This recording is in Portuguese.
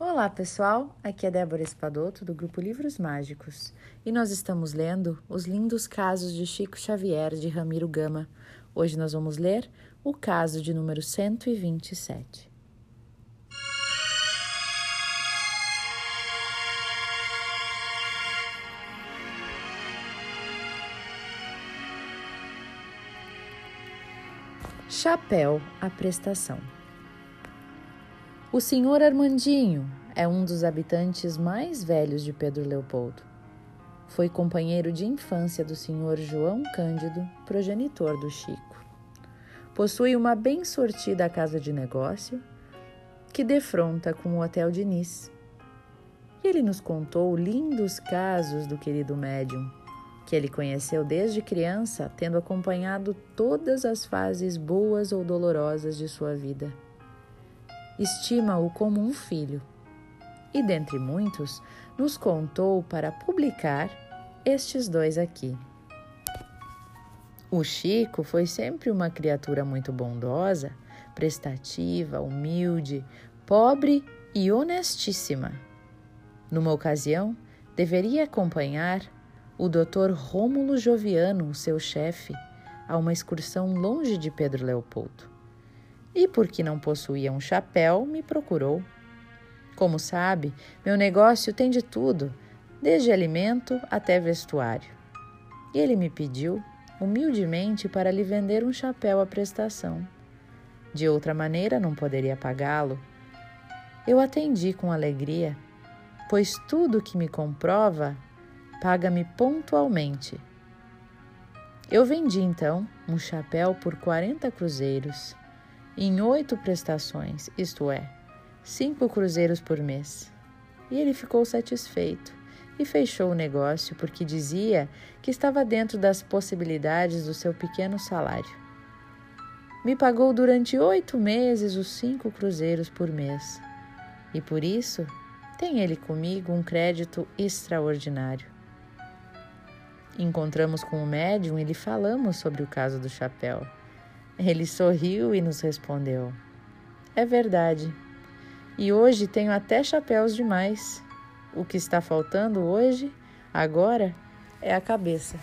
Olá pessoal, aqui é Débora Espadoto do grupo Livros Mágicos e nós estamos lendo Os Lindos Casos de Chico Xavier de Ramiro Gama. Hoje nós vamos ler o caso de número 127. Chapéu à prestação. O senhor Armandinho é um dos habitantes mais velhos de Pedro Leopoldo. Foi companheiro de infância do senhor João Cândido, progenitor do Chico. Possui uma bem sortida casa de negócio que defronta com o Hotel Diniz. E ele nos contou lindos casos do querido médium, que ele conheceu desde criança, tendo acompanhado todas as fases boas ou dolorosas de sua vida estima-o como um filho. E dentre muitos, nos contou para publicar estes dois aqui. O Chico foi sempre uma criatura muito bondosa, prestativa, humilde, pobre e honestíssima. Numa ocasião, deveria acompanhar o Dr. Rômulo Joviano, seu chefe, a uma excursão longe de Pedro Leopoldo e, porque não possuía um chapéu, me procurou. Como sabe, meu negócio tem de tudo, desde alimento até vestuário. E ele me pediu, humildemente, para lhe vender um chapéu à prestação. De outra maneira, não poderia pagá-lo. Eu atendi com alegria, pois tudo que me comprova paga-me pontualmente. Eu vendi então um chapéu por 40 cruzeiros em oito prestações, isto é, cinco cruzeiros por mês. E ele ficou satisfeito e fechou o negócio porque dizia que estava dentro das possibilidades do seu pequeno salário. Me pagou durante oito meses os cinco cruzeiros por mês e por isso tem ele comigo um crédito extraordinário. Encontramos com o médium e lhe falamos sobre o caso do chapéu. Ele sorriu e nos respondeu: É verdade. E hoje tenho até chapéus demais. O que está faltando hoje, agora, é a cabeça.